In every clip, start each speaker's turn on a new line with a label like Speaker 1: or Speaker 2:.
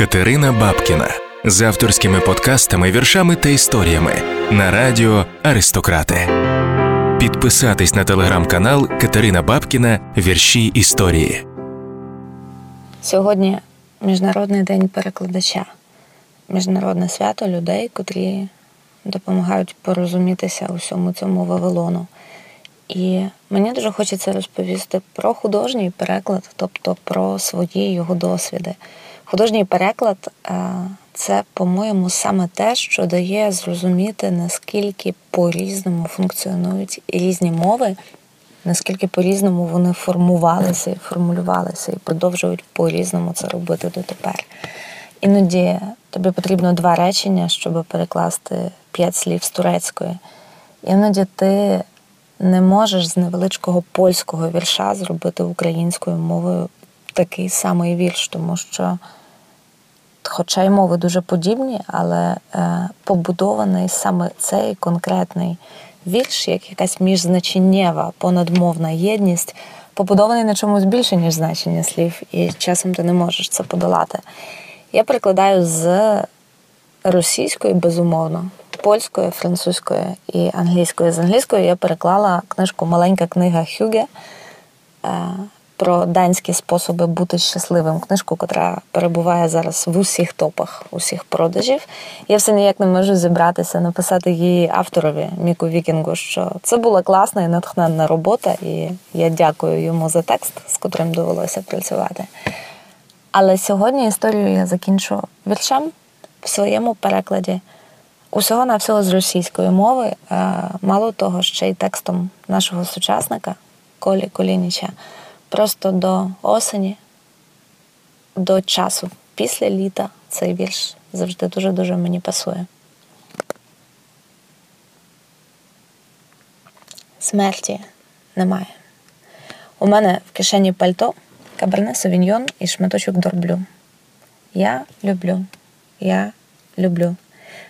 Speaker 1: Катерина Бабкіна з авторськими подкастами, віршами та історіями на радіо Аристократи. Підписатись на телеграм-канал Катерина Бабкіна Вірші історії.
Speaker 2: Сьогодні Міжнародний день перекладача, міжнародне свято людей, котрі допомагають порозумітися усьому цьому Вавилону. І мені дуже хочеться розповісти про художній переклад, тобто про свої його досвіди. Художній переклад це, по-моєму, саме те, що дає зрозуміти, наскільки по-різному функціонують різні мови, наскільки по-різному вони формувалися і формулювалися, і продовжують по-різному це робити дотепер. Іноді тобі потрібно два речення, щоб перекласти п'ять слів з турецької. Іноді ти не можеш з невеличкого польського вірша зробити українською мовою такий самий вірш, тому що хоча й мови дуже подібні, але е, побудований саме цей конкретний вірш, як якась міжзначеннєва понадмовна єдність, побудований на чомусь більше, ніж значення слів, і часом ти не можеш це подолати. Я перекладаю з російської, безумовно, польської, французької і англійської. З англійської я переклала книжку Маленька книга Хюге. Е, про данські способи бути щасливим. Книжку, яка перебуває зараз в усіх топах, усіх продажів. Я все ніяк не можу зібратися, написати її авторові Міку Вікінгу, що це була класна і натхненна робота, і я дякую йому за текст, з котрим довелося працювати. Але сьогодні історію я закінчу віршем в своєму перекладі. Усього на всього з російської мови, мало того, ще й текстом нашого сучасника Колі Колініча просто до осені, до часу. Після літа цей вірш завжди дуже-дуже мені пасує. Смерті немає. У мене в кишені пальто, каберне совіньйон і шматочок дорблю. Я люблю, я люблю.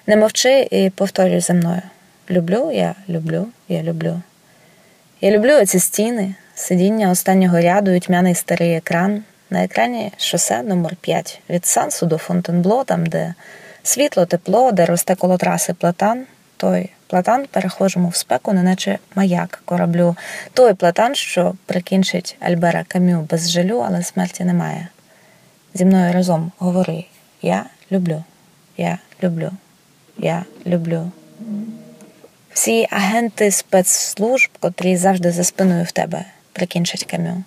Speaker 2: Не мовчи і повторюй за мною. Люблю, я люблю, я люблю. Я люблю оці стіни, Сидіння останнього ряду і тьмяний старий екран. На екрані шосе номер 5 від Сансу до Фонтенбло, там, де світло, тепло, де росте коло траси платан. Той платан перехожому в спеку, неначе маяк кораблю. Той платан, що прикінчить Альбера Камю без жалю, але смерті немає. Зі мною разом говори: Я люблю, я люблю, я люблю. Всі агенти спецслужб, котрі завжди за спиною в тебе прикінчить камю.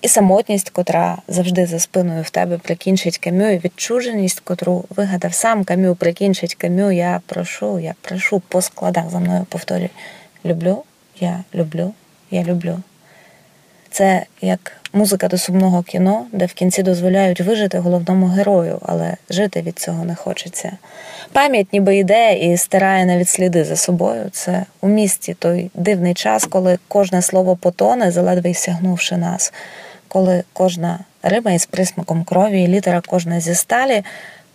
Speaker 2: І самотність, котра завжди за спиною в тебе прикінчить камю, і відчуженість, котру вигадав сам камю, прикінчить камю. Я прошу, я прошу по складах за мною повторюю. Люблю, я люблю, я люблю. Це як музика до сумного кіно, де в кінці дозволяють вижити головному герою, але жити від цього не хочеться. Пам'ять ніби йде і стирає навіть сліди за собою. Це у місті той дивний час, коли кожне слово потоне, заледве сягнувши нас, коли кожна риба із присмаком крові, і літера кожна зі сталі.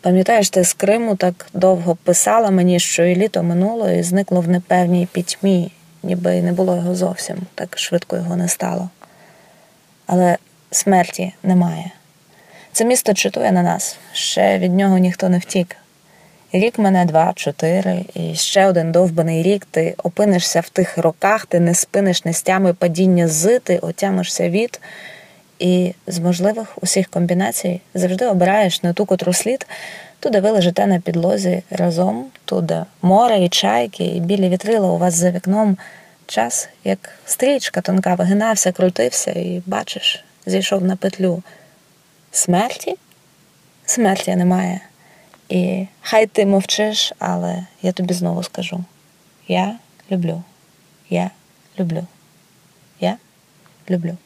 Speaker 2: Пам'ятаєш, ти з Криму так довго писала мені, що і літо минуло, і зникло в непевній пітьмі, ніби й не було його зовсім, так швидко його не стало але смерті немає. Це місто читує на нас, ще від нього ніхто не втік. Рік мене два, чотири, і ще один довбаний рік ти опинишся в тих роках, ти не спиниш нестями падіння з, ти отямишся від, і з можливих усіх комбінацій завжди обираєш не ту котру слід, туди ви лежите на підлозі разом, туди море і чайки, і білі вітрила у вас за вікном. Час, як стрічка тонка, вигинався, крутився і, бачиш, зійшов на петлю. Смерті? Смерті немає. І хай ти мовчиш, але я тобі знову скажу: я люблю, я люблю, я люблю.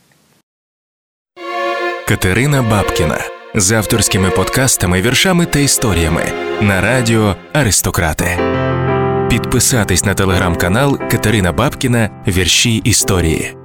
Speaker 1: Катерина Бабкіна з авторськими подкастами, віршами та історіями на радіо Аристократи. Підписатись на телеграм-канал Катерина Бабкіна Вірші історії.